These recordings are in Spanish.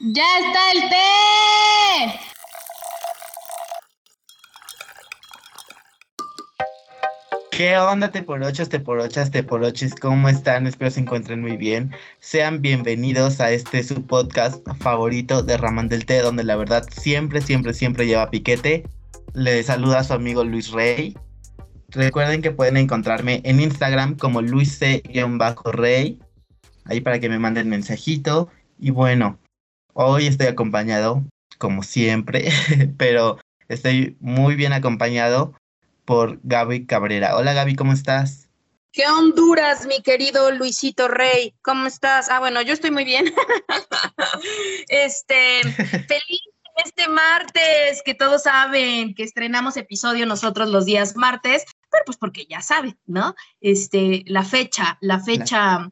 ¡Ya está el té! ¿Qué onda, teporochos, teporochas, teporoches? ¿Cómo están? Espero se encuentren muy bien. Sean bienvenidos a este su podcast favorito de Ramán del Té, donde la verdad siempre, siempre, siempre lleva piquete. Le saluda a su amigo Luis Rey. Recuerden que pueden encontrarme en Instagram como Luis C-Rey. Ahí para que me manden mensajito. Y bueno, hoy estoy acompañado, como siempre, pero estoy muy bien acompañado por Gaby Cabrera. Hola Gaby, ¿cómo estás? ¿Qué Honduras, mi querido Luisito Rey? ¿Cómo estás? Ah, bueno, yo estoy muy bien. este, feliz este martes, que todos saben que estrenamos episodio nosotros los días martes, pero pues porque ya saben, ¿no? Este, la fecha, la fecha,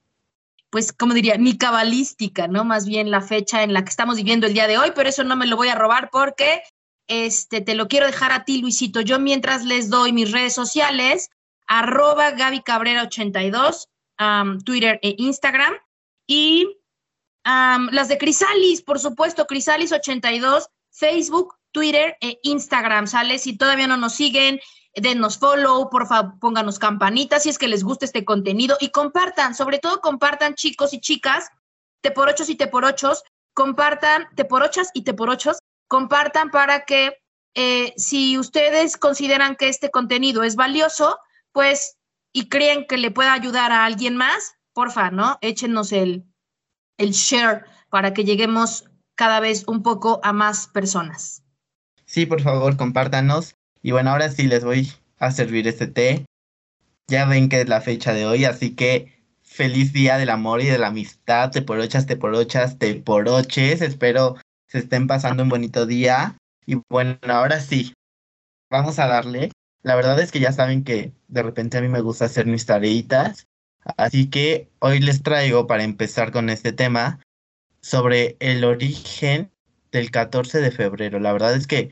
pues, como diría, ni cabalística, ¿no? Más bien la fecha en la que estamos viviendo el día de hoy, pero eso no me lo voy a robar porque este, te lo quiero dejar a ti, Luisito. Yo mientras les doy mis redes sociales, arroba Gaby Cabrera 82, Twitter e Instagram, y las de Crisalis, por supuesto, Crisalis 82, Facebook, Twitter e Instagram, ¿sale? Si todavía no nos siguen, denos follow, por favor, pónganos campanitas si es que les gusta este contenido y compartan, sobre todo compartan chicos y chicas, te por ochos y te por ochos, compartan te por ochas y te por ochos, compartan para que eh, si ustedes consideran que este contenido es valioso, pues y creen que le pueda ayudar a alguien más, porfa, ¿no? Échenos el, el share para que lleguemos cada vez un poco a más personas. Sí, por favor, compártanos. Y bueno, ahora sí les voy a servir este té. Ya ven que es la fecha de hoy, así que feliz día del amor y de la amistad, te por ochas, te por ochas, te por oches. Espero se estén pasando un bonito día. Y bueno, ahora sí, vamos a darle. La verdad es que ya saben que de repente a mí me gusta hacer mis tareitas. Así que hoy les traigo para empezar con este tema sobre el origen del 14 de febrero. La verdad es que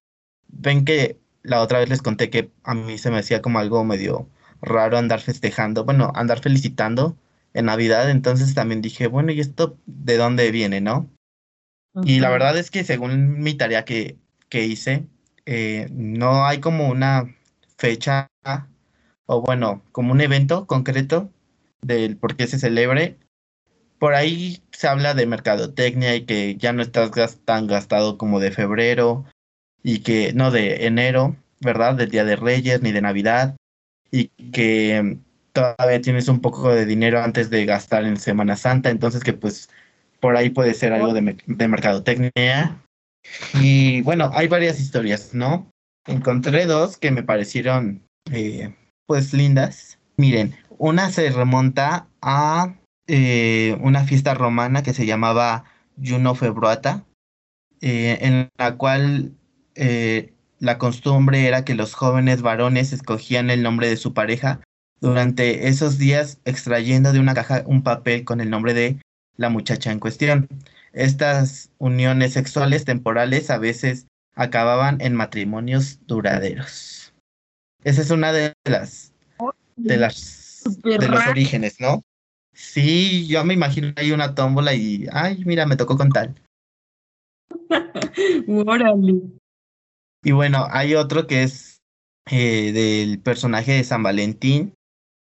ven que la otra vez les conté que a mí se me hacía como algo medio raro andar festejando, bueno, andar felicitando en Navidad. Entonces también dije, bueno, ¿y esto de dónde viene, no? Y la verdad es que según mi tarea que, que hice, eh, no hay como una fecha o bueno, como un evento concreto del por qué se celebre. Por ahí se habla de mercadotecnia y que ya no estás tan gastado como de febrero y que no de enero, ¿verdad? Del Día de Reyes ni de Navidad y que todavía tienes un poco de dinero antes de gastar en Semana Santa, entonces que pues por ahí puede ser algo de, de mercadotecnia. Y bueno, hay varias historias, ¿no? Encontré dos que me parecieron eh, pues lindas. Miren, una se remonta a eh, una fiesta romana que se llamaba Juno Februata, eh, en la cual la costumbre era que los jóvenes varones escogían el nombre de su pareja durante esos días extrayendo de una caja un papel con el nombre de la muchacha en cuestión. Estas uniones sexuales temporales a veces acababan en matrimonios duraderos. Esa es una de las de las de los orígenes, ¿no? Sí, yo me imagino ahí una tómbola y ay, mira, me tocó con tal. Y bueno, hay otro que es eh, del personaje de San Valentín,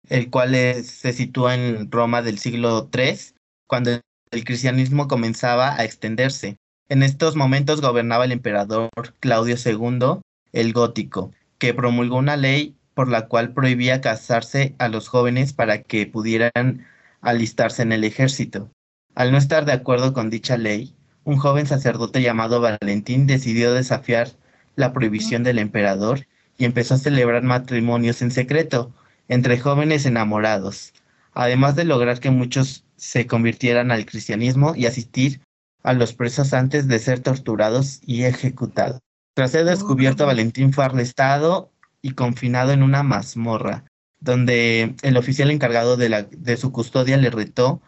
el cual se sitúa en Roma del siglo III cuando el cristianismo comenzaba a extenderse. En estos momentos gobernaba el emperador Claudio II el Gótico, que promulgó una ley por la cual prohibía casarse a los jóvenes para que pudieran alistarse en el ejército. Al no estar de acuerdo con dicha ley, un joven sacerdote llamado Valentín decidió desafiar la prohibición del emperador y empezó a celebrar matrimonios en secreto entre jóvenes enamorados, además de lograr que muchos se convirtieran al cristianismo y asistir a los presos antes de ser torturados y ejecutados. Tras ser descubierto, Valentín fue arrestado y confinado en una mazmorra, donde el oficial encargado de, la, de su custodia le retó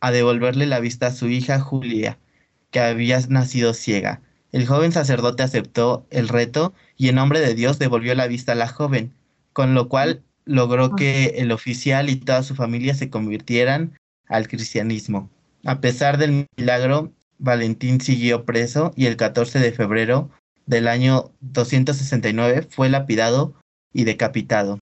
a devolverle la vista a su hija Julia, que había nacido ciega. El joven sacerdote aceptó el reto y en nombre de Dios devolvió la vista a la joven, con lo cual logró que el oficial y toda su familia se convirtieran al cristianismo. A pesar del milagro, Valentín siguió preso y el 14 de febrero del año 269 fue lapidado y decapitado.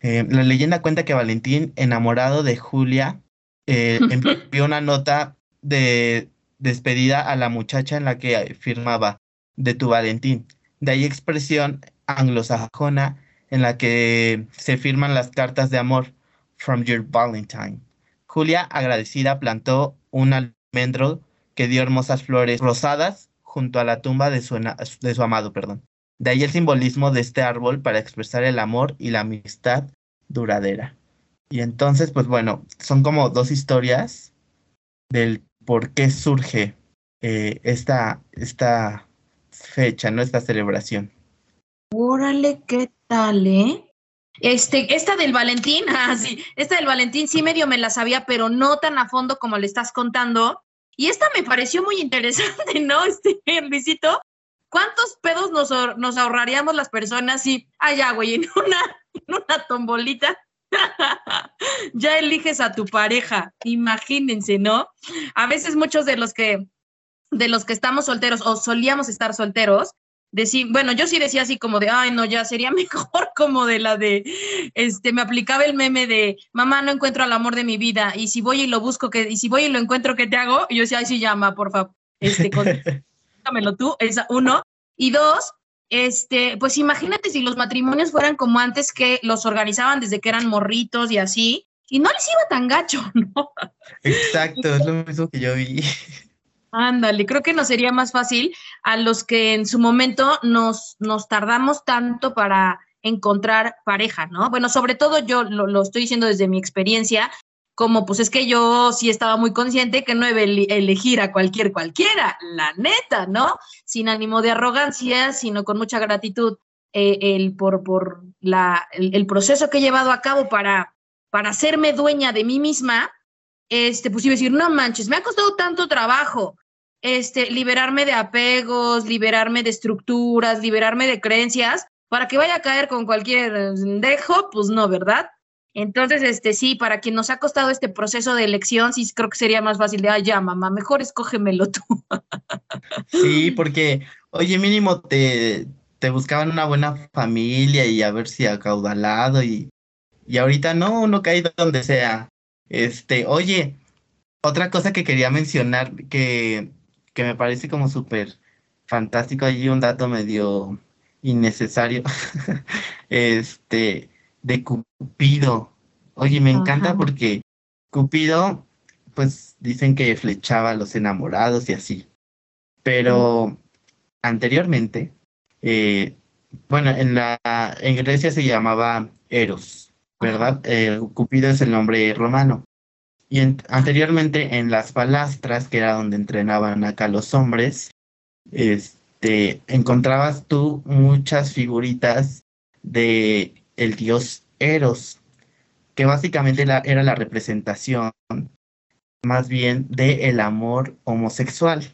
Eh, la leyenda cuenta que Valentín, enamorado de Julia, eh, envió una nota de despedida a la muchacha en la que firmaba de tu Valentín. De ahí expresión anglosajona en la que se firman las cartas de amor from your Valentine. Julia, agradecida, plantó un almendro que dio hermosas flores rosadas junto a la tumba de su, de su amado, perdón. De ahí el simbolismo de este árbol para expresar el amor y la amistad duradera. Y entonces, pues bueno, son como dos historias del por qué surge eh, esta, esta fecha, ¿no? Esta celebración. Órale, ¿qué tal, eh? Este, esta del Valentín, ah, sí, esta del Valentín sí medio me la sabía, pero no tan a fondo como le estás contando. Y esta me pareció muy interesante, ¿no? Este, Luisito, ¿cuántos pedos nos, nos ahorraríamos las personas si, ay, ya, güey, en una, en una tombolita ya eliges a tu pareja, imagínense, ¿no? A veces muchos de los que de los que estamos solteros o solíamos estar solteros, decir, bueno, yo sí decía así como de, ay, no, ya sería mejor como de la de, este, me aplicaba el meme de, mamá, no encuentro al amor de mi vida, y si voy y lo busco, que, y si voy y lo encuentro, ¿qué te hago? Y yo decía, ay, sí, llama, por favor, este, contámelo tú, esa, uno. Y dos, este, pues imagínate si los matrimonios fueran como antes que los organizaban desde que eran morritos y así, y no les iba tan gacho, ¿no? Exacto, es lo mismo que yo vi. Ándale, creo que nos sería más fácil a los que en su momento nos, nos tardamos tanto para encontrar pareja, ¿no? Bueno, sobre todo yo lo, lo, estoy diciendo desde mi experiencia, como pues es que yo sí estaba muy consciente que no iba elegir a cualquier cualquiera, la neta, ¿no? Sin ánimo de arrogancia, sino con mucha gratitud eh, el, por, por la, el, proceso que he llevado a cabo para, para hacerme dueña de mí misma este, pues iba a decir, no manches, me ha costado tanto trabajo, este, liberarme de apegos, liberarme de estructuras, liberarme de creencias, para que vaya a caer con cualquier dejo, pues no, ¿verdad? Entonces, este, sí, para quien nos ha costado este proceso de elección, sí creo que sería más fácil de, ay, ya, mamá, mejor escógemelo tú. Sí, porque, oye, mínimo te, te buscaban una buena familia y a ver si acaudalado y, y ahorita no, uno cae donde sea. Este, oye, otra cosa que quería mencionar que, que me parece como súper fantástico, allí un dato medio innecesario, este, de Cupido. Oye, me encanta Ajá. porque Cupido, pues dicen que flechaba a los enamorados y así. Pero anteriormente, eh, bueno, en la en Grecia se llamaba Eros, ¿verdad? Eh, Cupido es el nombre romano. Y en- anteriormente en las palastras, que era donde entrenaban acá los hombres, este, encontrabas tú muchas figuritas de el dios Eros, que básicamente la- era la representación más bien de el amor homosexual,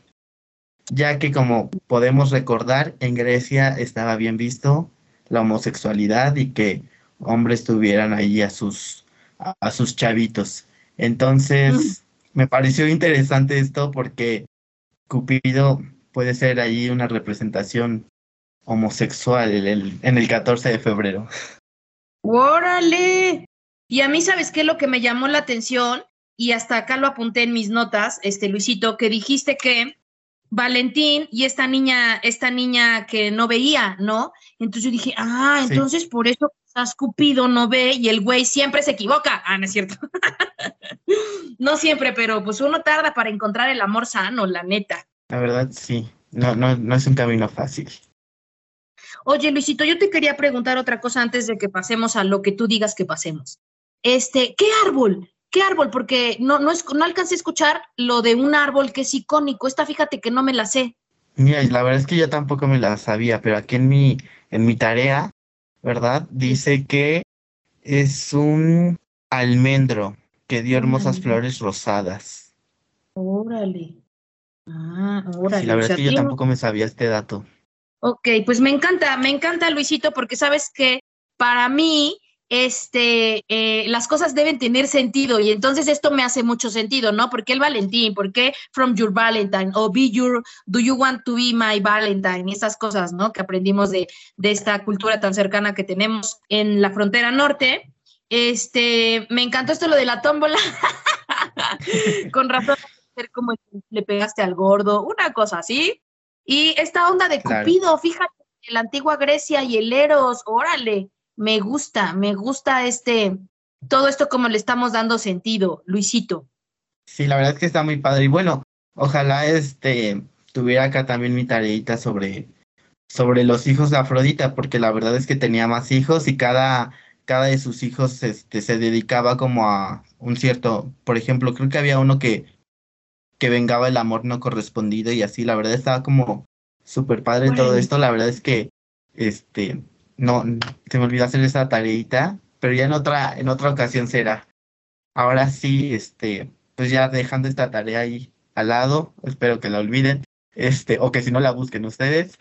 ya que como podemos recordar, en Grecia estaba bien visto la homosexualidad y que hombres tuvieran ahí a sus, a, a sus chavitos. Entonces, me pareció interesante esto porque Cupido puede ser ahí una representación homosexual en el, en el 14 de febrero. ¡Órale! Y a mí, ¿sabes qué? Lo que me llamó la atención, y hasta acá lo apunté en mis notas, este Luisito, que dijiste que Valentín y esta niña, esta niña que no veía, ¿no? Entonces yo dije, ah, Sí. entonces por eso quizás Cupido no ve y el güey siempre se equivoca. Ah, no es cierto. no siempre, pero pues uno tarda para encontrar el amor sano, la neta. La verdad, sí, no, no, no es un camino fácil. Oye, Luisito, yo te quería preguntar otra cosa antes de que pasemos a lo que tú digas que pasemos. Este, ¿qué árbol? ¿Qué árbol? Porque no, no, es, no alcancé a escuchar lo de un árbol que es icónico. Esta, fíjate que no me la sé. Mira, y la verdad es que yo tampoco me la sabía, pero aquí en mi, en mi tarea, ¿verdad? Dice que es un almendro que dio hermosas almendro. flores rosadas. Órale. Ah, Sí, órale. la o verdad sea, es que yo tampoco me sabía este dato. Ok, pues me encanta, me encanta Luisito, porque sabes que para mí este, eh, las cosas deben tener sentido y entonces esto me hace mucho sentido, ¿no? ¿Por qué el Valentín? ¿Por qué From Your Valentine? O Be Your, Do You Want to Be My Valentine? Esas cosas, ¿no? Que aprendimos de, de esta cultura tan cercana que tenemos en la frontera norte. Este, me encantó esto lo de la tómbola. Con razón, como le pegaste al gordo, una cosa así. Y esta onda de Cupido, fíjate, la antigua Grecia y el Eros, órale, me gusta, me gusta este, todo esto como le estamos dando sentido, Luisito. Sí, la verdad es que está muy padre. Y bueno, ojalá este tuviera acá también mi tareita sobre, sobre los hijos de Afrodita, porque la verdad es que tenía más hijos y cada, cada de sus hijos este, se dedicaba como a un cierto, por ejemplo, creo que había uno que, que vengaba el amor no correspondido y así, la verdad estaba como súper padre todo esto, la verdad es que este no, se me olvidó hacer esa tareita, pero ya en otra, en otra ocasión será. Ahora sí, este, pues ya dejando esta tarea ahí al lado, espero que la olviden, este, o que si no la busquen ustedes.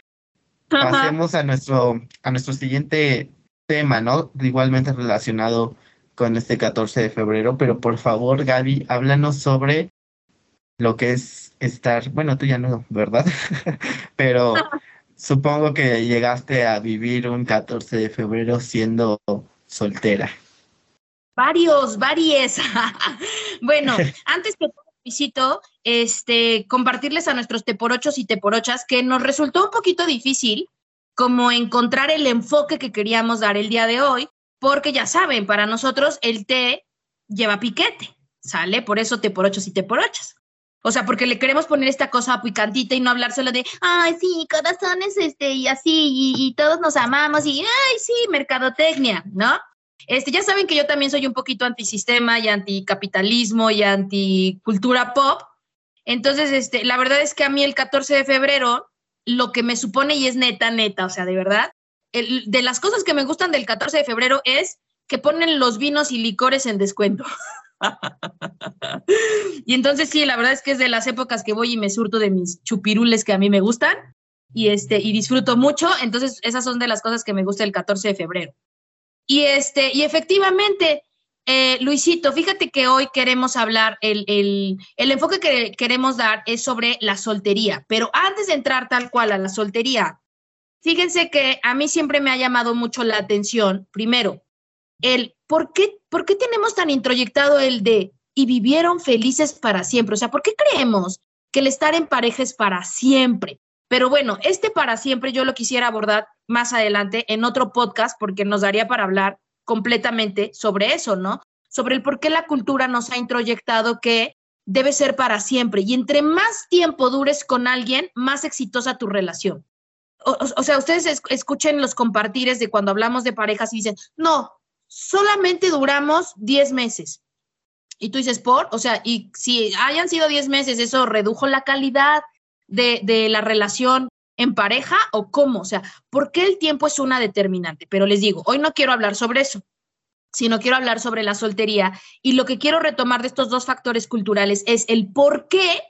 Pasemos a nuestro, a nuestro siguiente tema, ¿no? Igualmente relacionado con este 14 de febrero, pero por favor, Gaby, háblanos sobre lo que es estar, bueno, tú ya no, ¿verdad? pero Supongo que llegaste a vivir un 14 de febrero siendo soltera. Varios, varios. bueno, antes que todo, visito, este, compartirles a nuestros teporochos y teporochas que nos resultó un poquito difícil como encontrar el enfoque que queríamos dar el día de hoy, porque ya saben, para nosotros el té lleva piquete, ¿sale? Por eso teporochos y teporochas. O sea, porque le queremos poner esta cosa picantita y no hablar solo de, ay, sí, corazones, este, y así, y, todos nos amamos, y, ay, sí, mercadotecnia, ¿no? Este, ya saben que yo también soy un poquito antisistema y anticapitalismo y anticultura pop. Entonces, este, la verdad es que a mí el 14 de febrero, lo que me supone, y es neta, neta, o sea, de verdad, de las cosas que me gustan del 14 de febrero es que ponen los vinos y licores en descuento. y entonces sí, la verdad es que es de las épocas que voy y me surto de mis chupirules que a mí me gustan y, este, y disfruto mucho. Entonces esas son de las cosas que me gusta el 14 de febrero. Y, este, y efectivamente, eh, Luisito, fíjate que hoy queremos hablar, el, el, el, enfoque que queremos dar es sobre la soltería, pero antes de entrar tal cual a la soltería, fíjense que a mí siempre me ha llamado mucho la atención, primero, el ¿por qué, ¿por qué tenemos tan introyectado el de y vivieron felices para siempre? O sea, ¿por qué creemos que el estar en pareja es para siempre? Pero bueno, este para siempre yo lo quisiera abordar más adelante en otro podcast porque nos daría para hablar completamente sobre eso, ¿no? Sobre el por qué la cultura nos ha introyectado que debe ser para siempre. Y entre más tiempo dures con alguien, más exitosa tu relación. O, sea, ustedes escuchen los compartires de cuando hablamos de parejas y dicen, no, solamente duramos 10 meses. Y tú dices, por, o sea, y si hayan sido 10 meses, ¿eso redujo la calidad de, de la relación en pareja o cómo? O sea, ¿por qué el tiempo es una determinante? Pero les digo, hoy no quiero hablar sobre eso, sino quiero hablar sobre la soltería. Y lo que quiero retomar de estos dos factores culturales es el por qué,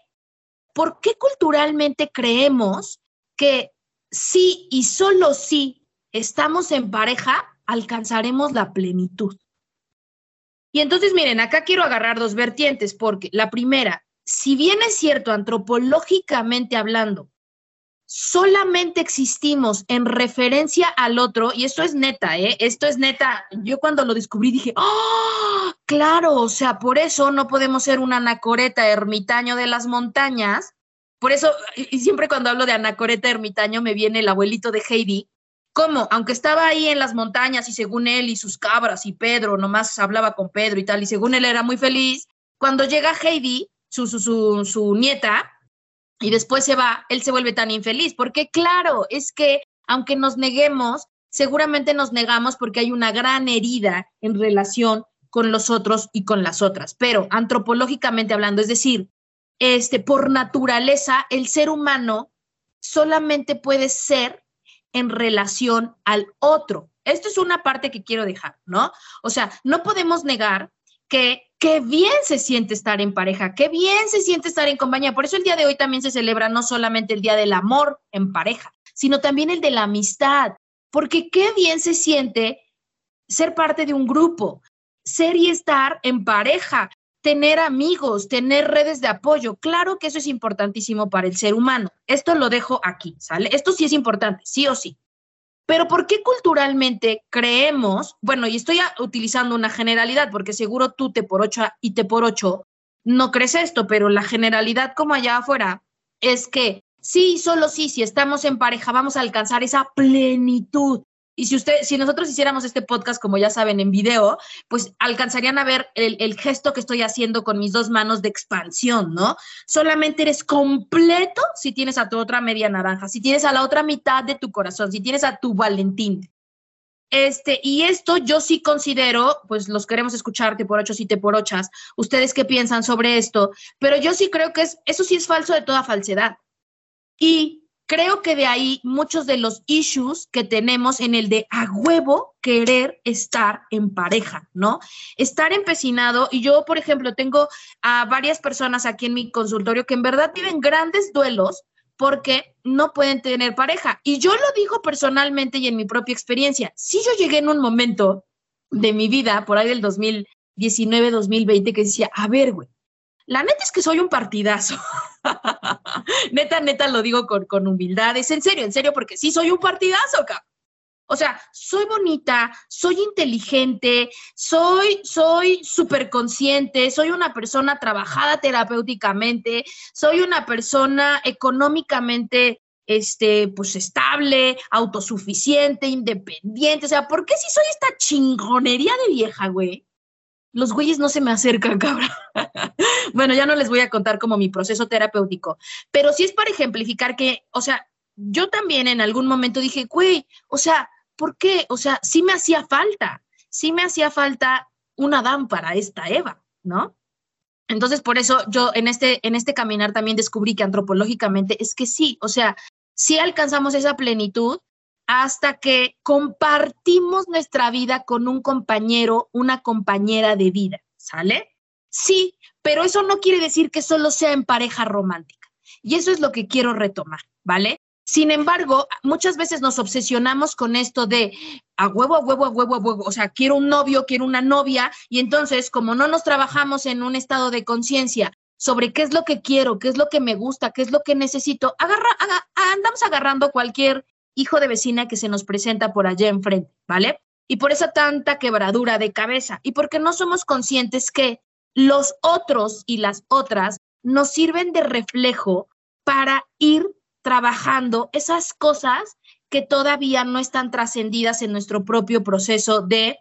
por qué culturalmente creemos que sí y solo sí estamos en pareja, alcanzaremos la plenitud. Y entonces, miren, acá quiero agarrar dos vertientes, porque la primera, si bien es cierto, antropológicamente hablando, solamente existimos en referencia al otro, y esto es neta, ¿eh? Esto es neta. Yo cuando lo descubrí dije, ¡oh! Claro, o sea, por eso no podemos ser un anacoreta ermitaño de las montañas. Por eso, y siempre cuando hablo de anacoreta ermitaño me viene el abuelito de Heidi, ¿Cómo? Aunque estaba ahí en las montañas y según él y sus cabras y Pedro, nomás hablaba con Pedro y tal, y según él era muy feliz, cuando llega Heidi, su, su, su, su nieta, y después se va, él se vuelve tan infeliz, porque claro, es que aunque nos neguemos, seguramente nos negamos porque hay una gran herida en relación con los otros y con las otras, pero antropológicamente hablando, es decir, este, por naturaleza, el ser humano solamente puede ser en relación al otro. Esto es una parte que quiero dejar, ¿no? O sea, no podemos negar que qué bien se siente estar en pareja, qué bien se siente estar en compañía. Por eso el día de hoy también se celebra no solamente el Día del Amor en pareja, sino también el de la amistad, porque qué bien se siente ser parte de un grupo, ser y estar en pareja, tener amigos, tener redes de apoyo. Claro que eso es importantísimo para el ser humano. Esto lo dejo aquí, ¿sale? Esto sí es importante, sí o sí. Pero ¿por qué culturalmente creemos, bueno, y estoy utilizando una generalidad, porque seguro tú te por ocho y te por ocho no crees esto, pero la generalidad como allá afuera es que sí, solo sí, si estamos en pareja vamos a alcanzar esa plenitud, y si usted, si nosotros hiciéramos este podcast, como ya saben, en video, pues alcanzarían a ver el, gesto que estoy haciendo con mis dos manos de expansión, ¿no? Solamente eres completo si tienes a tu otra media naranja, si tienes a la otra mitad de tu corazón, si tienes a tu Valentín. Este, y esto yo sí considero, pues los queremos escucharte por ocho y te por ochas, ustedes qué piensan sobre esto, pero yo sí creo que es, eso sí es falso de toda falsedad. Y creo que de ahí muchos de los issues que tenemos en el de a huevo querer estar en pareja, ¿no? Estar empecinado. Y yo, por ejemplo, tengo a varias personas aquí en mi consultorio que en verdad viven grandes duelos porque no pueden tener pareja. Y yo lo digo personalmente y en mi propia experiencia. Si yo llegué en un momento de mi vida, por ahí del 2019, 2020, que decía, a ver, güey, la neta es que soy un partidazo. neta, neta lo digo con, con, humildad. Es en serio, en serio, porque sí soy un partidazo, cabrón. O sea, soy bonita, soy inteligente, soy, soy súper consciente, soy una persona trabajada terapéuticamente, soy una persona económicamente, este, pues estable, autosuficiente, independiente. O sea, ¿por qué si soy esta chingonería de vieja, güey? Los güeyes no se me acercan, cabrón. bueno, ya no les voy a contar como mi proceso terapéutico, pero sí es para ejemplificar que, o sea, yo también en algún momento dije, güey, o sea, ¿por qué? O sea, sí me hacía falta, sí me hacía falta una Adán para esta Eva, ¿no? Entonces, por eso yo en este, en este caminar también descubrí que antropológicamente es que sí, o sea, sí alcanzamos esa plenitud, hasta que compartimos nuestra vida con un compañero, una compañera de vida, ¿sale? Sí, pero eso no quiere decir que solo sea en pareja romántica. Y eso es lo que quiero retomar, ¿vale? Sin embargo, muchas veces nos obsesionamos con esto de a huevo, a huevo, a huevo, a huevo. O sea, quiero un novio, quiero una novia. Y entonces, como no nos trabajamos en un estado de conciencia sobre qué es lo que quiero, qué es lo que me gusta, qué es lo que necesito, agarra, andamos agarrando cualquier hijo de vecina que se nos presenta por allá enfrente, ¿vale? Y por esa tanta quebradura de cabeza y porque no somos conscientes que los otros y las otras nos sirven de reflejo para ir trabajando esas cosas que todavía no están trascendidas en nuestro propio proceso de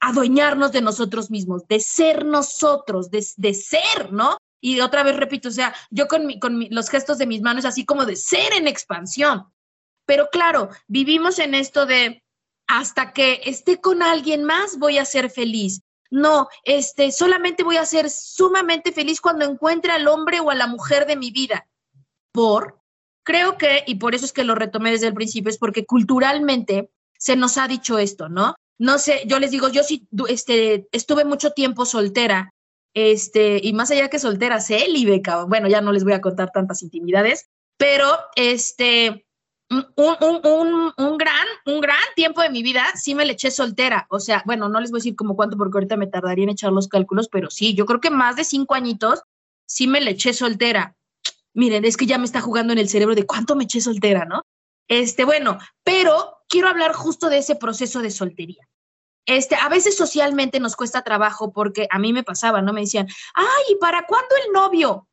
adueñarnos de nosotros mismos, de ser nosotros, de, de ser, ¿no? Y otra vez repito, o sea, yo con, mi, con los gestos de mis manos, así como de ser en expansión, pero claro, vivimos en esto de hasta que esté con alguien más voy a ser feliz. No, este, solamente voy a ser sumamente feliz cuando encuentre al hombre o a la mujer de mi vida. Por, creo que, y por eso es que lo retomé desde el principio, es porque culturalmente se nos ha dicho esto, ¿no? No sé, yo les digo, yo sí, este, estuve mucho tiempo soltera, este, y más allá que soltera, célibe, bueno, ya no les voy a contar tantas intimidades, pero, este, un, un, un, gran, un gran tiempo de mi vida sí me le eché soltera. O sea, bueno, no les voy a decir como cuánto porque ahorita me tardaría en echar los cálculos, pero sí, yo creo que más de cinco añitos sí me le eché soltera. Miren, es que ya me está jugando en el cerebro de cuánto me eché soltera, ¿no? Este, bueno, pero quiero hablar justo de ese proceso de soltería. Este, a veces socialmente nos cuesta trabajo porque a mí me pasaba, ¿no? Me decían, ay, ¿y para cuándo el novio?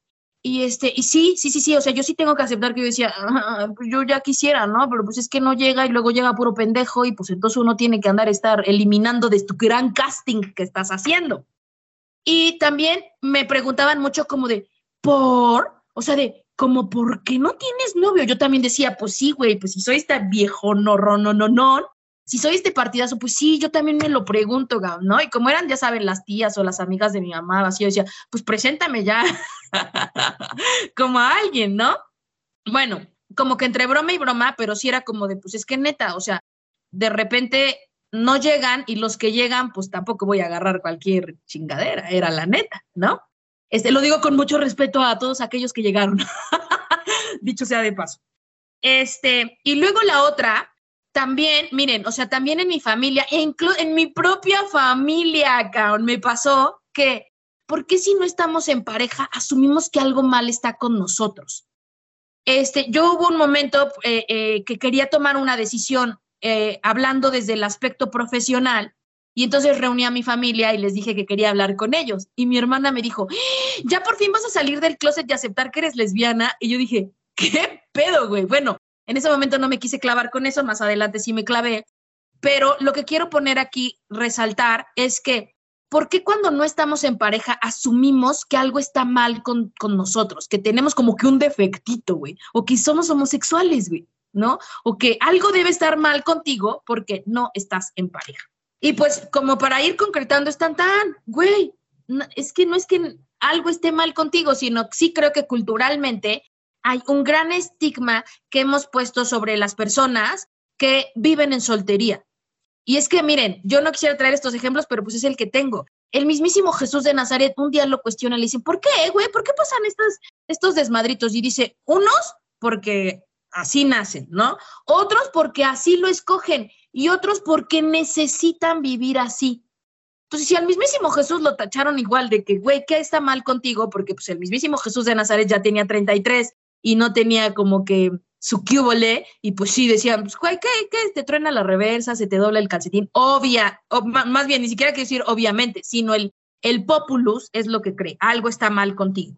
Y este, y sí, sí, sí, sí, o sea, yo sí tengo que aceptar que yo decía, ah, pues yo ya quisiera, ¿no? Pero pues es que no llega y luego llega puro pendejo y pues entonces uno tiene que andar estar eliminando de tu gran casting que estás haciendo. Y también me preguntaban mucho como de, ¿por? O sea, de, como, ¿por qué no tienes novio? Yo también decía, pues sí, güey, pues si soy esta viejo no, no, no, no, si soy este partidazo, pues sí, yo también me lo pregunto, ¿no? Y como eran, ya saben, las tías o las amigas de mi mamá, así yo decía, pues preséntame ya como a alguien, ¿no? Bueno, como que entre broma y broma, pero sí era como de, pues es que neta, o sea, de repente no llegan y los que llegan, pues tampoco voy a agarrar cualquier chingadera, era la neta, ¿no? Este, lo digo con mucho respeto a todos aquellos que llegaron, dicho sea de paso. Este, y luego la otra también, miren, o sea, también en mi familia, e incluso en mi propia familia, cabrón, me pasó que, ¿por qué si no estamos en pareja asumimos que algo mal está con nosotros? Este, yo hubo un momento eh, eh, que quería tomar una decisión eh, hablando desde el aspecto profesional y entonces reuní a mi familia y les dije que quería hablar con ellos. Y mi hermana me dijo, ¡Ah! ya por fin vas a salir del closet y aceptar que eres lesbiana. Y yo dije, ¿qué pedo, güey? Bueno, en ese momento no me quise clavar con eso, más adelante sí me clavé. Pero lo que quiero poner aquí, resaltar, es que, ¿por qué cuando no estamos en pareja asumimos que algo está mal con, con nosotros? Que tenemos como que un defectito, güey. O que somos homosexuales, güey, ¿no? O que algo debe estar mal contigo porque no estás en pareja. Y pues como para ir concretando, están tan, güey, es que no es que algo esté mal contigo, sino sí creo que culturalmente hay un gran estigma que hemos puesto sobre las personas que viven en soltería. Y es que, miren, yo no quisiera traer estos ejemplos, pero pues es el que tengo. El mismísimo Jesús de Nazaret un día lo cuestiona, le dicen, ¿por qué, güey? ¿Por qué pasan estos, estos desmadritos? Y dice, unos porque así nacen, ¿no? Otros porque así lo escogen y otros porque necesitan vivir así. Entonces, si al mismísimo Jesús lo tacharon igual de que, güey, ¿qué está mal contigo? Porque pues el mismísimo Jesús de Nazaret ya tenía 33 y no tenía como que su cúbole, y pues sí decían, pues, güey, ¿qué, ¿qué? Te truena la reversa, se te dobla el calcetín. Obvia, más bien, ni siquiera quiero decir obviamente, sino el, el populus es lo que cree, algo está mal contigo.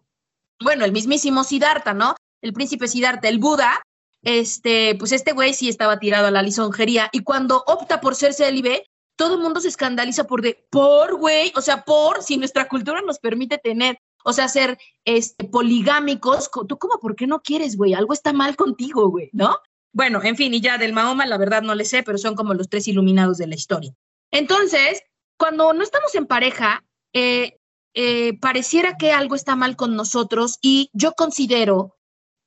Bueno, el mismísimo Siddhartha, ¿no? El príncipe Siddhartha, el Buda, este, pues este güey sí estaba tirado a la lisonjería y cuando opta por ser célibe, todo el mundo se escandaliza por de, por güey, o sea, por, si nuestra cultura nos permite tener, o sea, ser este, poligámicos, tú como, ¿por qué no quieres, güey? Algo está mal contigo, güey, ¿no? Bueno, en fin, y ya del Mahoma, la verdad no le sé, pero son como los tres iluminados de la historia. Entonces, cuando no estamos en pareja, eh, eh, pareciera que algo está mal con nosotros y yo considero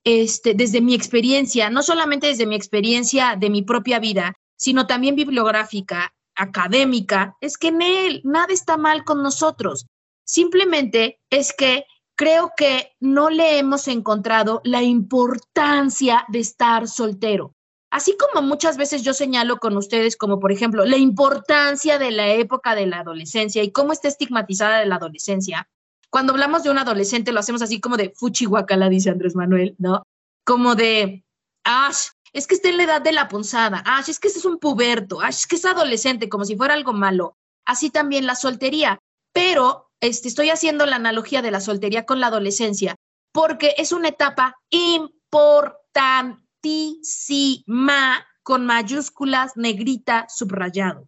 este, desde mi experiencia, no solamente desde mi experiencia de mi propia vida, sino también bibliográfica, académica, es que en él nada está mal con nosotros. Simplemente es que creo que no le hemos encontrado la importancia de estar soltero. Así como muchas veces yo señalo con ustedes, como por ejemplo, la importancia de la época de la adolescencia y cómo está estigmatizada la adolescencia, cuando hablamos de un adolescente lo hacemos así como de fuchihuacala, dice Andrés Manuel, ¿no? Como de, ash, es que está en la edad de la punzada, ash, es que ese es un puberto, ash, es que es adolescente, como si fuera algo malo. Así también la soltería, pero este, estoy haciendo la analogía de la soltería con la adolescencia, porque es una etapa importantísima con mayúsculas, negrita, subrayado.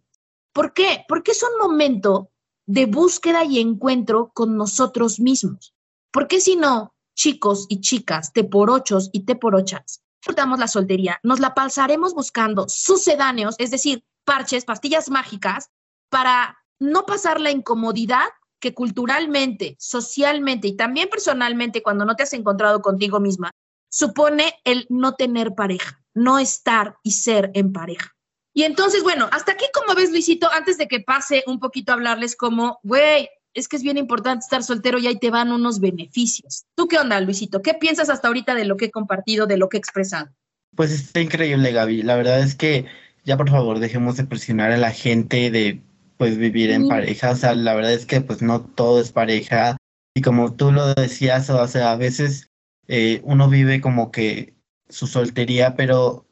¿Por qué? Porque es un momento de búsqueda y encuentro con nosotros mismos. Porque si no, chicos y chicas, te por ochos y te por ochas, disfrutamos la soltería, nos la pasaremos buscando sucedáneos, es decir, parches, pastillas mágicas, para no pasar la incomodidad que culturalmente, socialmente y también personalmente, cuando no te has encontrado contigo misma, supone el no tener pareja, no estar y ser en pareja. Y entonces, bueno, hasta aquí, como ves, Luisito, antes de que pase un poquito a hablarles como, güey, es que es bien importante estar soltero y ahí te van unos beneficios. ¿Tú qué onda, Luisito? ¿Qué piensas hasta ahorita de lo que he compartido, de lo que he expresado? Pues está increíble, Gaby. La verdad es que ya por favor dejemos de presionar a la gente de pues vivir en pareja. O sea, la verdad es que pues no todo es pareja. Y como tú lo decías, o sea, a veces eh, uno vive como que su soltería, pero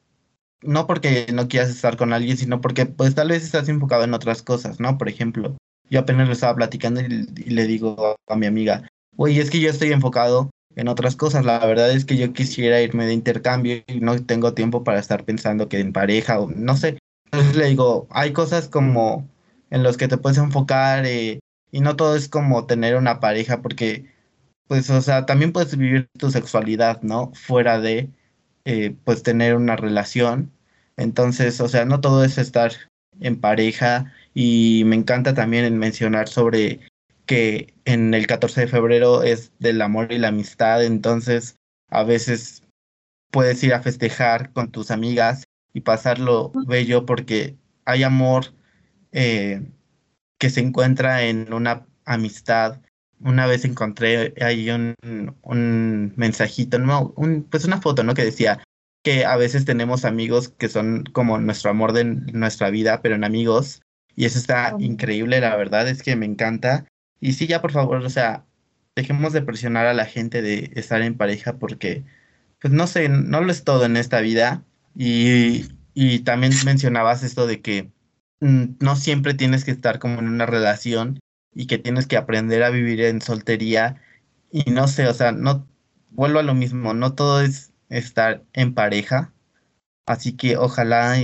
no porque no quieras estar con alguien, sino porque pues tal vez estás enfocado en otras cosas, ¿no? Por ejemplo, yo apenas lo estaba platicando y, le digo a, mi amiga, oye, es que yo estoy enfocado en otras cosas, la verdad es que yo quisiera irme de intercambio y no tengo tiempo para estar pensando que en pareja o no sé. Entonces le digo, hay cosas como en los que te puedes enfocar eh, y no todo es como tener una pareja porque pues o sea, también puedes vivir tu sexualidad, ¿no? Fuera de eh, pues tener una relación. Entonces, o sea, no todo es estar en pareja y me encanta también mencionar sobre que en el 14 de febrero es del amor y la amistad, entonces a veces puedes ir a festejar con tus amigas y pasarlo bello porque hay amor eh, que se encuentra en una amistad. Una vez encontré ahí un, un mensajito, no, un, pues una foto, ¿no? Que decía, que a veces tenemos amigos que son como nuestro amor de nuestra vida, pero en amigos. Y eso está increíble, la verdad es que me encanta. Y sí, ya por favor, o sea, dejemos de presionar a la gente de estar en pareja porque, pues no sé, no lo es todo en esta vida. Y, y también mencionabas esto de que no siempre tienes que estar como en una relación y que tienes que aprender a vivir en soltería. Y no sé, o sea, no vuelvo a lo mismo, no todo es estar en pareja. Así que ojalá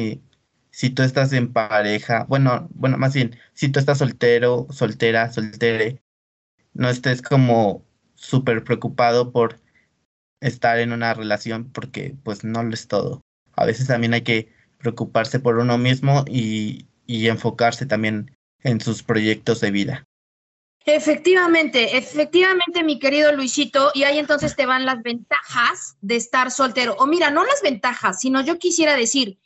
si tú estás en pareja, bueno, bueno, más bien, si tú estás soltero, soltera, soltere, no estés como súper preocupado por estar en una relación porque pues no lo es todo. A veces también hay que preocuparse por uno mismo y, y enfocarse también en sus proyectos de vida. Efectivamente, efectivamente, mi querido Luisito, y ahí entonces te van las ventajas de estar soltero. O mira, no las ventajas, sino yo quisiera decir,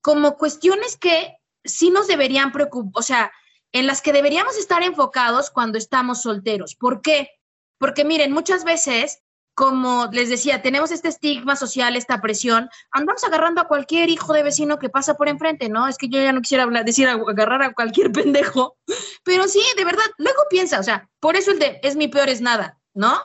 como cuestiones que sí nos deberían preocupar, o sea, en las que deberíamos estar enfocados cuando estamos solteros. ¿Por qué? Porque miren, muchas veces, como les decía, tenemos este estigma social, esta presión, andamos agarrando a cualquier hijo de vecino que pasa por enfrente, ¿no? Es que yo ya no quisiera decir agarrar a cualquier pendejo, pero sí, de verdad, luego piensa, o sea, por eso el de es mi peor es nada, ¿no?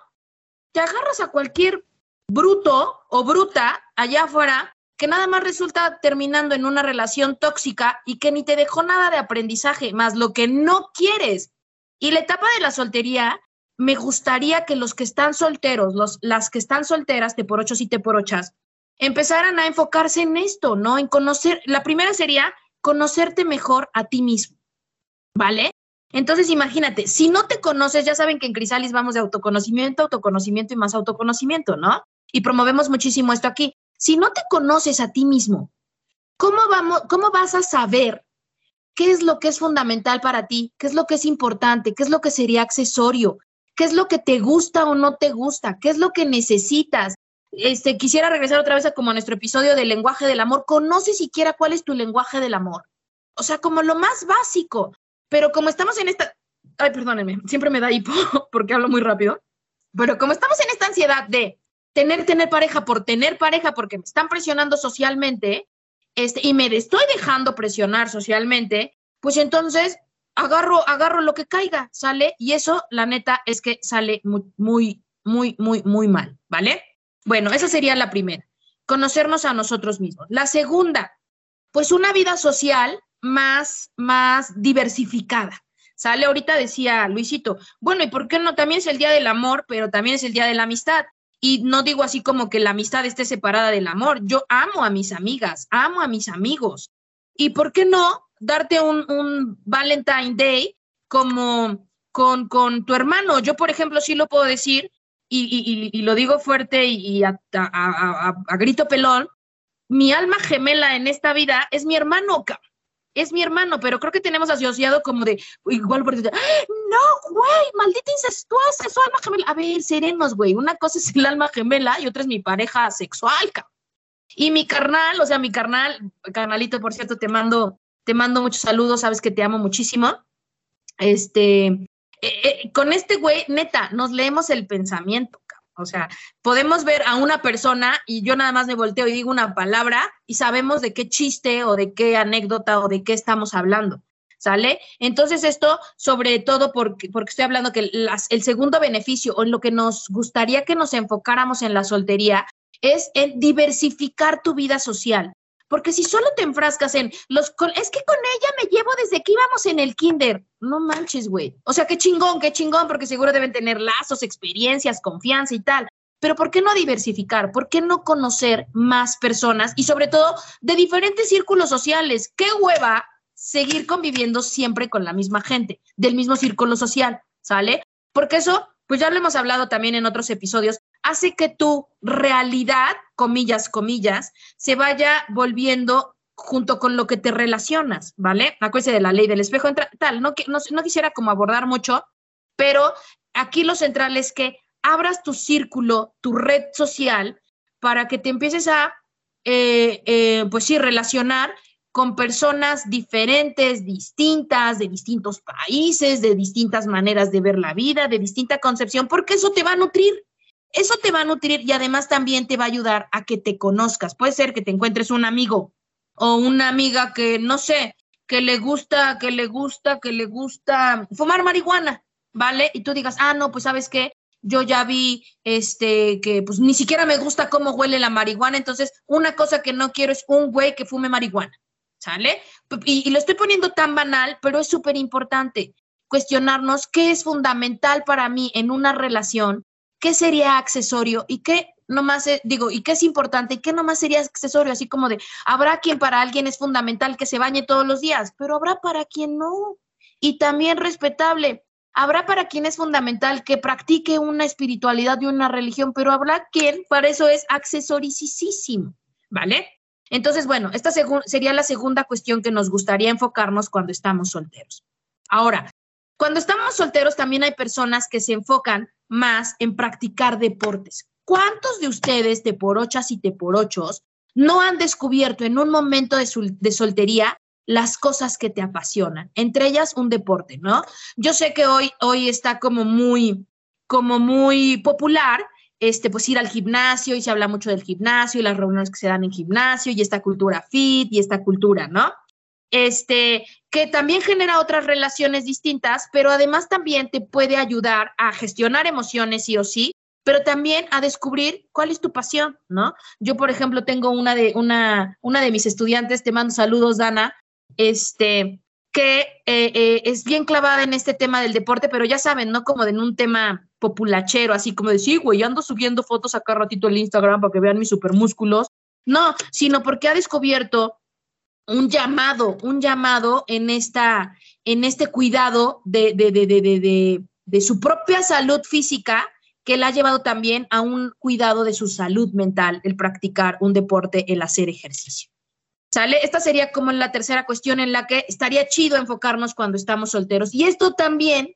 Te agarras a cualquier bruto o bruta allá afuera que nada más resulta terminando en una relación tóxica y que ni te dejó nada de aprendizaje, más lo que no quieres. Y la etapa de la soltería, me gustaría que los que están solteros, los, las que están solteras, te por ocho y te por ochas, empezaran a enfocarse en esto, ¿no? En conocer, la primera sería conocerte mejor a ti mismo, ¿vale? Entonces, imagínate, si no te conoces, ya saben que en Crisalis vamos de autoconocimiento, autoconocimiento y más autoconocimiento, ¿no? Y promovemos muchísimo esto aquí. Si no te conoces a ti mismo, ¿cómo, vamos, ¿cómo vas a saber qué es lo que es fundamental para ti? ¿Qué es lo que es importante? ¿Qué es lo que sería accesorio? ¿Qué es lo que te gusta o no te gusta? ¿Qué es lo que necesitas? Este, quisiera regresar otra vez a como nuestro episodio del lenguaje del amor. Conoce siquiera cuál es tu lenguaje del amor. O sea, como lo más básico. Pero como estamos en esta... Ay, perdónenme, siempre me da hipo porque hablo muy rápido. Pero como estamos en esta ansiedad de tener, tener pareja por tener pareja porque me están presionando socialmente este, y me estoy dejando presionar socialmente, pues entonces agarro, agarro lo que caiga, ¿sale? Y eso, la neta, es que sale muy, muy, muy, muy, muy mal, ¿vale? Bueno, esa sería la primera, conocernos a nosotros mismos. La segunda, pues una vida social más, más diversificada. Sale, ahorita decía Luisito, bueno, ¿y por qué no? También es el día del amor, pero también es el día de la amistad. Y no digo así como que la amistad esté separada del amor. Yo amo a mis amigas, amo a mis amigos. ¿Y por qué no darte un, un Valentine Day como con, con, tu hermano? Yo, por ejemplo, sí lo puedo decir y, y, lo digo fuerte y a, a, a, grito pelón. Mi alma gemela en esta vida es mi hermano es mi hermano, pero creo que tenemos asociado como de, igual por no, güey, maldita incestuosa, su alma gemela. A ver, seremos, güey, una cosa es el alma gemela y otra es mi pareja sexual, Y mi carnal, o sea, mi carnal, carnalito, por cierto, te mando, te mando muchos saludos, sabes que te amo muchísimo. Este, eh, eh, con este güey, neta, nos leemos el pensamiento. O sea, podemos ver a una persona y yo nada más me volteo y digo una palabra y sabemos de qué chiste o de qué anécdota o de qué estamos hablando. ¿Sale? Entonces esto, sobre todo porque, porque estoy hablando que el segundo beneficio o en lo que nos gustaría que nos enfocáramos en la soltería es en diversificar tu vida social. Porque si solo te enfrascas en los, es que con ella me llevo desde que íbamos en el kinder. No manches, güey. O sea, qué chingón, qué chingón, porque seguro deben tener lazos, experiencias, confianza y tal. Pero ¿por qué no diversificar? ¿Por qué no conocer más personas y sobre todo de diferentes círculos sociales? ¿Qué hueva seguir conviviendo siempre con la misma gente, del mismo círculo social? ¿Sale? Porque eso, pues ya lo hemos hablado también en otros episodios, hace que tu realidad, comillas, comillas, se vaya volviendo junto con lo que te relacionas, ¿vale? Acuérdese de la ley del espejo, tal, no, no, no quisiera como abordar mucho, pero aquí lo central es que abras tu círculo, tu red social, para que te empieces a, eh, eh, pues sí, relacionar con personas diferentes, distintas, de distintos países, de distintas maneras de ver la vida, de distinta concepción, porque eso te va a nutrir eso te va a nutrir y además también te va a ayudar a que te conozcas. Puede ser que te encuentres un amigo o una amiga que, no sé, que le gusta, que le gusta, que le gusta fumar marihuana, ¿vale? Y tú digas, ah, no, pues sabes qué, yo ya vi este que pues ni siquiera me gusta cómo huele la marihuana, entonces una cosa que no quiero es un güey que fume marihuana, ¿sale? Y, y lo estoy poniendo tan banal, pero es súper importante cuestionarnos qué es fundamental para mí en una relación, qué sería accesorio y qué nomás, más digo, y qué es importante y qué nomás sería accesorio, así como de, habrá quien para alguien es fundamental que se bañe todos los días, pero habrá para quien no. Y también respetable, habrá para quien es fundamental que practique una espiritualidad y una religión, pero habrá quien para eso es accesoricísimo, ¿vale? Entonces, bueno, esta sería la segunda cuestión que nos gustaría enfocarnos cuando estamos solteros. Ahora, cuando estamos solteros también hay personas que se enfocan más en practicar deportes. ¿Cuántos de ustedes, de por ochas y de por ochos, no han descubierto en un momento de, de soltería las cosas que te apasionan, entre ellas un deporte, ¿no? Yo sé que hoy, hoy está como muy, como muy popular, este, pues ir al gimnasio y se habla mucho del gimnasio y las reuniones que se dan en gimnasio y esta cultura fit y esta cultura, ¿no? este, que también genera otras relaciones distintas, pero además también te puede ayudar a gestionar emociones sí o sí, pero también a descubrir cuál es tu pasión, ¿no? Yo, por ejemplo, tengo una de, una, una de mis estudiantes, te mando saludos, Dana, este, que eh, eh, es bien clavada en este tema del deporte, pero ya saben, no como en un tema populachero, así como de, sí, güey, ando subiendo fotos acá ratito en Instagram para que vean mis supermúsculos. No, sino porque ha descubierto un llamado, un llamado en, esta, en este cuidado de, de, de, de, su propia salud física que la ha llevado también a un cuidado de su salud mental, el practicar un deporte, el hacer ejercicio. ¿Sale? Esta sería como la tercera cuestión en la que estaría chido enfocarnos cuando estamos solteros. Y esto también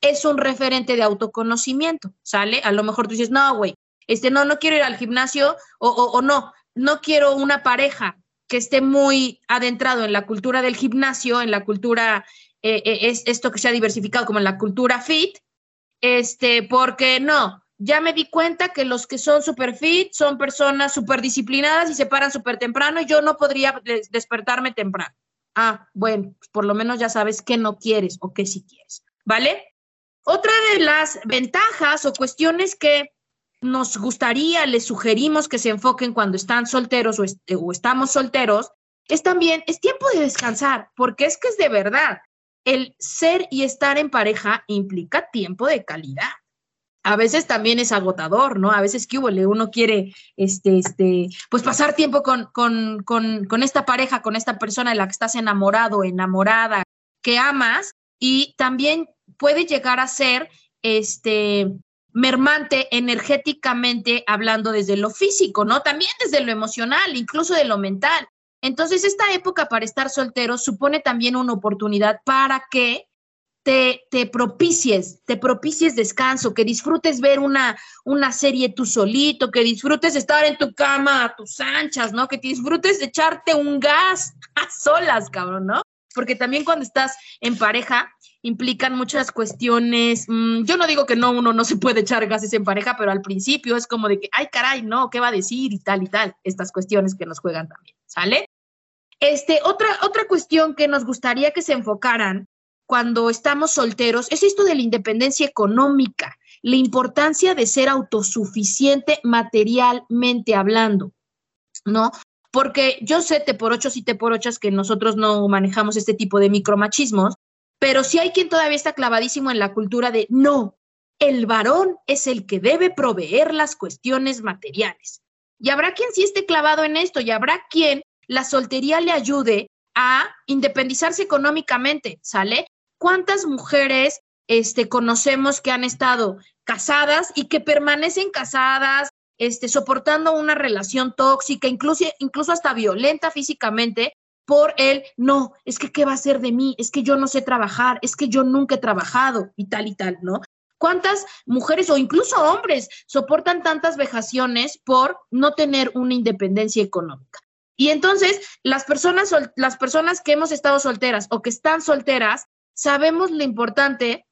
es un referente de autoconocimiento, ¿sale? A lo mejor tú dices, no, güey, este, no, no quiero ir al gimnasio o, o no, no quiero una pareja, que esté muy adentrado en la cultura del gimnasio, en la cultura, eh, eh, es esto que se ha diversificado como en la cultura fit, este, porque no, ya me di cuenta que los que son super fit son personas súper disciplinadas y se paran súper temprano y yo no podría despertarme temprano. Ah, bueno, pues por lo menos ya sabes qué no quieres o qué sí quieres, ¿vale? Otra de las ventajas o cuestiones que nos gustaría, les sugerimos que se enfoquen cuando están solteros o, estamos solteros, es también, es tiempo de descansar, porque es que es de verdad, el ser y estar en pareja implica tiempo de calidad. A veces también es agotador, ¿no? A veces que uno quiere, este, este, pues pasar tiempo con, con, con, con esta pareja, con esta persona de la que estás enamorado, enamorada, que amas, y también puede llegar a ser, este, mermante energéticamente hablando desde lo físico, ¿no? También desde lo emocional, incluso de lo mental. Entonces, esta época para estar soltero supone también una oportunidad para que te, propicies, te propicies descanso, que disfrutes ver una, una serie tú solito, que disfrutes estar en tu cama a tus anchas, ¿no? Que te disfrutes echarte un gas a solas, cabrón, ¿no? Porque también cuando estás en pareja, implican muchas cuestiones. Mm, yo no digo que no, uno no se puede echar gases en pareja, pero al principio es como de que, ay, caray, no, ¿qué va a decir? Y tal y tal. Estas cuestiones que nos juegan también, ¿sale? Este, otra, otra cuestión que nos gustaría que se enfocaran cuando estamos solteros es esto de la independencia económica, la importancia de ser autosuficiente materialmente hablando, ¿no? Porque yo sé, te por ocho y te por ochas, que nosotros no manejamos este tipo de micromachismos, pero si hay quien todavía está clavadísimo en la cultura de no, el varón es el que debe proveer las cuestiones materiales. Y habrá quien sí esté clavado en esto y habrá quien la soltería le ayude a independizarse económicamente, ¿sale? ¿Cuántas mujeres este, conocemos que han estado casadas y que permanecen casadas, este, soportando una relación tóxica, incluso, incluso hasta violenta físicamente, por el, no, es que qué va a ser de mí, es que yo no sé trabajar, es que yo nunca he trabajado y tal y tal, ¿no? ¿Cuántas mujeres o incluso hombres soportan tantas vejaciones por no tener una independencia económica? Y entonces, las personas, las personas que hemos estado solteras o que están solteras, sabemos lo importante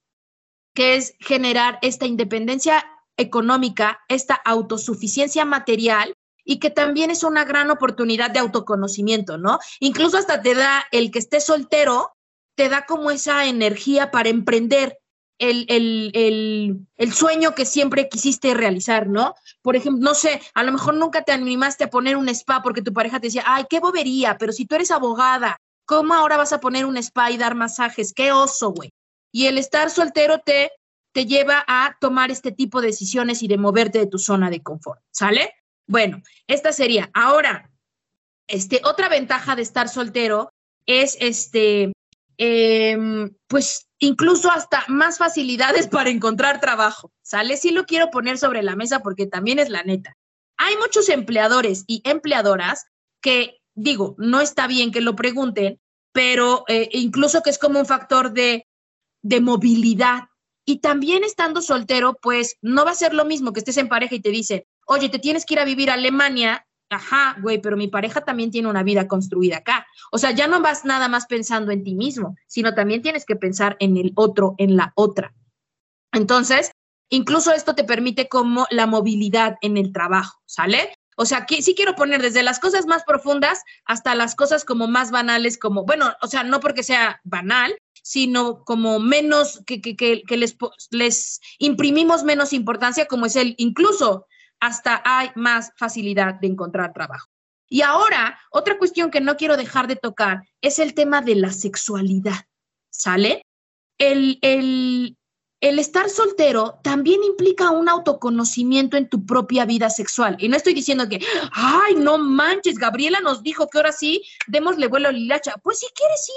que es generar esta independencia económica, esta autosuficiencia material y que también es una gran oportunidad de autoconocimiento, ¿no? Incluso hasta te da el que esté soltero, te da como esa energía para emprender el, el, sueño que siempre quisiste realizar, ¿no? Por ejemplo, no sé, a lo mejor nunca te animaste a poner un spa porque tu pareja te decía, ay, qué bobería, pero si tú eres abogada, ¿cómo ahora vas a poner un spa y dar masajes? Qué oso, güey. Y el estar soltero te, te lleva a tomar este tipo de decisiones y de moverte de tu zona de confort, ¿sale? Bueno, esta sería. Ahora, este, otra ventaja de estar soltero es este, em, pues incluso hasta más facilidades para encontrar trabajo, ¿sale? Sí lo quiero poner sobre la mesa porque también es la neta. Hay muchos empleadores y empleadoras que, digo, no está bien que lo pregunten, pero eh, incluso que es como un factor de, de movilidad. Y también estando soltero, pues no va a ser lo mismo que estés en pareja y te dice, oye, te tienes que ir a vivir a Alemania, ajá, güey, pero mi pareja también tiene una vida construida acá. O sea, ya no vas nada más pensando en ti mismo, sino también tienes que pensar en el otro, en la otra. Entonces, incluso esto te permite como la movilidad en el trabajo, ¿sale? O sea, sí quiero poner desde las cosas más profundas hasta las cosas como más banales, como, bueno, o sea, no porque sea banal, sino como menos, que, que, que, les, les imprimimos menos importancia, como es el incluso hasta hay más facilidad de encontrar trabajo. Y ahora, otra cuestión que no quiero dejar de tocar es el tema de la sexualidad, ¿sale? El, el, el estar soltero también implica un autoconocimiento en tu propia vida sexual. Y no estoy diciendo que, ay, no manches, Gabriela nos dijo que ahora sí, démosle vuelo a Lilacha. Pues si quieres, sí,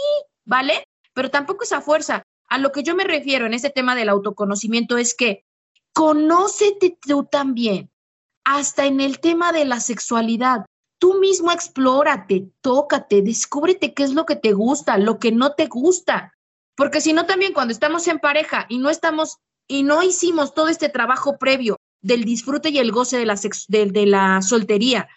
¿vale? Pero tampoco esa fuerza. A lo que yo me refiero en este tema del autoconocimiento es que conócete tú también hasta en el tema de la sexualidad. Tú mismo explórate, tócate, descúbrete qué es lo que te gusta, lo que no te gusta. Porque si no, también cuando estamos en pareja y no estamos y no hicimos todo este trabajo previo del disfrute y el goce de la, de la soltería,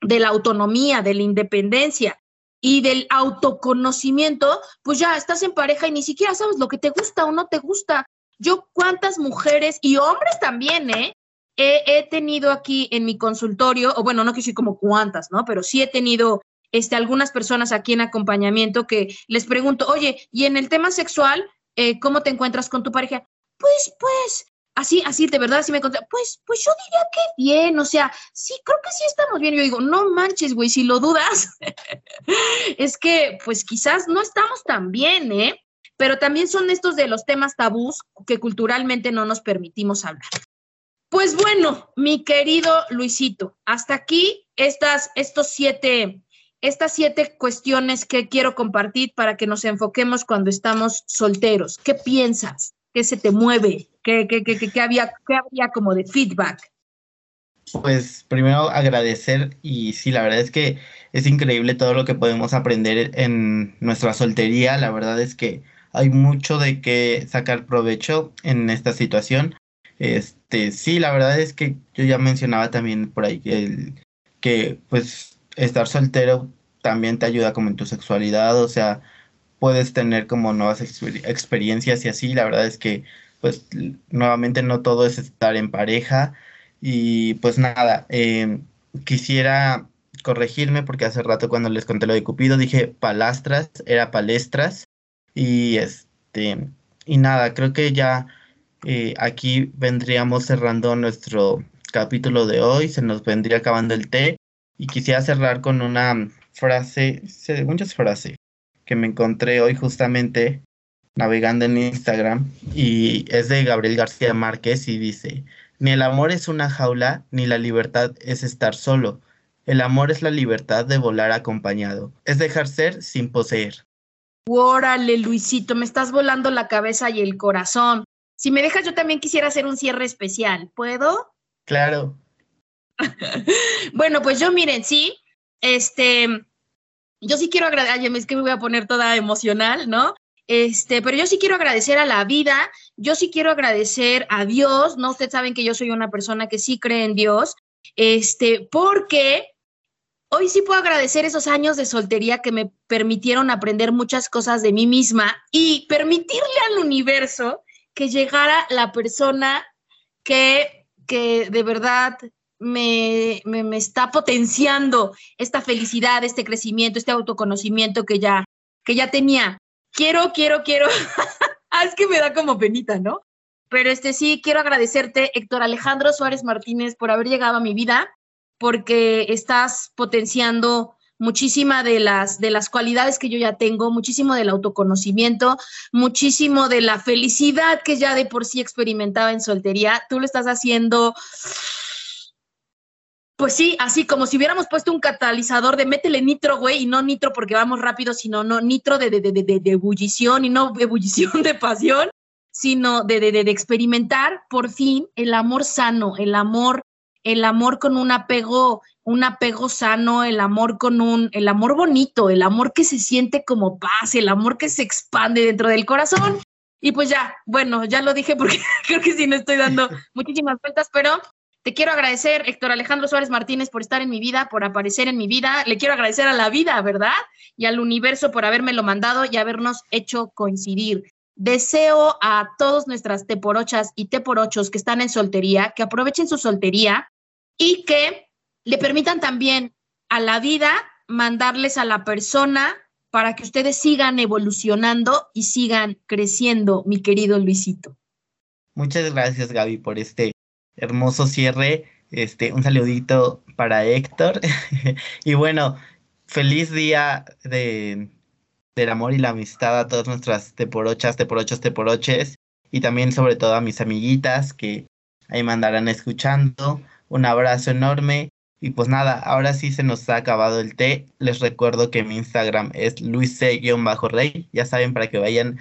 de la autonomía, de la independencia y del autoconocimiento, pues ya estás en pareja y ni siquiera sabes lo que te gusta o no te gusta. Yo cuántas mujeres y hombres también, ¿eh? He, tenido aquí en mi consultorio, o bueno, no que como cuántas, ¿no? Pero sí he tenido este, algunas personas aquí en acompañamiento que les pregunto, oye, y en el tema sexual, eh, ¿cómo te encuentras con tu pareja? Pues, pues, así, así, de verdad, así me conté, pues, pues yo diría que bien, o sea, sí, creo que sí estamos bien. Yo digo, no manches, güey, si lo dudas, es que, pues quizás no estamos tan bien, ¿eh? Pero también son estos de los temas tabús que culturalmente no nos permitimos hablar. Pues bueno, mi querido Luisito, hasta aquí estas, estos siete, estas siete cuestiones que quiero compartir para que nos enfoquemos cuando estamos solteros. ¿Qué piensas? ¿Qué se te mueve? ¿Qué, qué, había, qué había como de feedback? Pues primero agradecer y sí, la verdad es que es increíble todo lo que podemos aprender en nuestra soltería. La verdad es que hay mucho de qué sacar provecho en esta situación. Este, sí, la verdad es que yo ya mencionaba también por ahí que, que pues estar soltero también te ayuda como en tu sexualidad, o sea, puedes tener como nuevas experiencias y así, la verdad es que pues nuevamente no todo es estar en pareja. Y pues nada, em, quisiera corregirme porque hace rato cuando les conté lo de Cupido dije palastras, era palestras. Y este y nada, creo que ya eh, aquí vendríamos cerrando nuestro capítulo de hoy, se nos vendría acabando el té y quisiera cerrar con una frase, muchas frases que me encontré hoy justamente navegando en Instagram y es de Gabriel García Márquez y dice, ni el amor es una jaula, ni la libertad es estar solo. El amor es la libertad de volar acompañado, es dejar ser sin poseer. Órale, Luisito, me estás volando la cabeza y el corazón. Si me dejas, yo también quisiera hacer un cierre especial. ¿Puedo? Claro. bueno, pues yo miren, sí, este, yo sí quiero agradecer, es que me voy a poner toda emocional, ¿no? Este, pero yo sí quiero agradecer a la vida, yo sí quiero agradecer a Dios, ¿no? Ustedes saben que yo soy una persona que sí cree en Dios, este, porque hoy sí puedo agradecer esos años de soltería que me permitieron aprender muchas cosas de mí misma y permitirle al universo que llegara la persona que que de verdad me, me, está potenciando esta felicidad, este crecimiento, este autoconocimiento que ya, que ya tenía. Quiero, quiero, quiero. ah, es que me da como penita, ¿no? Pero este sí, quiero agradecerte, Héctor Alejandro Suárez Martínez, por haber llegado a mi vida, porque estás potenciando muchísima de las, de las cualidades que yo ya tengo, muchísimo del autoconocimiento, muchísimo de la felicidad que ya de por sí experimentaba en soltería. Tú lo estás haciendo pues sí, así como si hubiéramos puesto un catalizador de métele nitro, güey, y no nitro porque vamos rápido, sino no nitro de, de, de, de, de ebullición y no ebullición de pasión, sino de, de, de, experimentar por fin el amor sano, el amor, el amor con un apego, un apego sano, el amor con un, el amor bonito, el amor que se siente como paz, el amor que se expande dentro del corazón. Y pues ya, bueno, ya lo dije porque creo que sí no estoy dando muchísimas vueltas, pero te quiero agradecer, Héctor Alejandro Suárez Martínez, por estar en mi vida, por aparecer en mi vida. Le quiero agradecer a la vida, ¿verdad? Y al universo por habérmelo mandado y habernos hecho coincidir. Deseo a todas nuestras teporochas y teporochos que están en soltería que aprovechen su soltería y que le permitan también a la vida mandarles a la persona para que ustedes sigan evolucionando y sigan creciendo, mi querido Luisito. Muchas gracias, Gaby, por este hermoso cierre. Este, un saludito para Héctor. y bueno, feliz día de, del amor y la amistad a todas nuestras teporochas, teporochos, teporoches. Y también sobre todo a mis amiguitas que ahí mandarán escuchando. Un abrazo enorme. Y pues nada, ahora sí se nos ha acabado el té. Les recuerdo que mi Instagram es luise-rey. Ya saben, para que vayan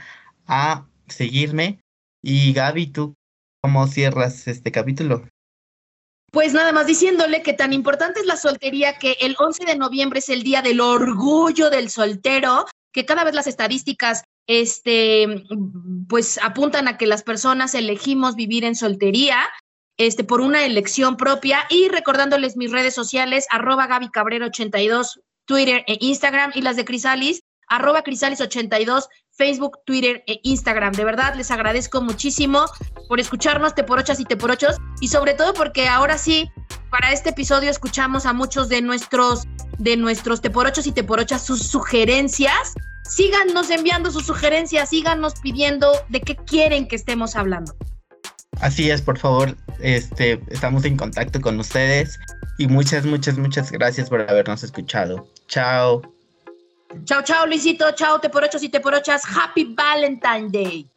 a seguirme. Y Gaby, ¿tú ¿Cómo cierras este capítulo? Pues nada más diciéndole que tan importante es la soltería que el 11 de noviembre es el día del orgullo del soltero, que cada vez las estadísticas este, pues apuntan a que las personas elegimos vivir en soltería este, por una elección propia y recordándoles mis redes sociales, arroba Gaby Cabrera 82, Twitter e Instagram y las de Crisalis, arroba Crisalis82, Facebook, Twitter e Instagram. De verdad, les agradezco muchísimo por escucharnos, teporochas y teporochos, y sobre todo porque ahora sí, para este episodio escuchamos a muchos de nuestros, de nuestros teporochos y teporochas sus sugerencias. Síganos enviando sus sugerencias, síganos pidiendo de qué quieren que estemos hablando. Así es, por favor, este, estamos en contacto con ustedes y muchas, muchas, muchas gracias por habernos escuchado. Chao. Chao, chao, Luisito. Chao, te por y te por Happy Valentine Day.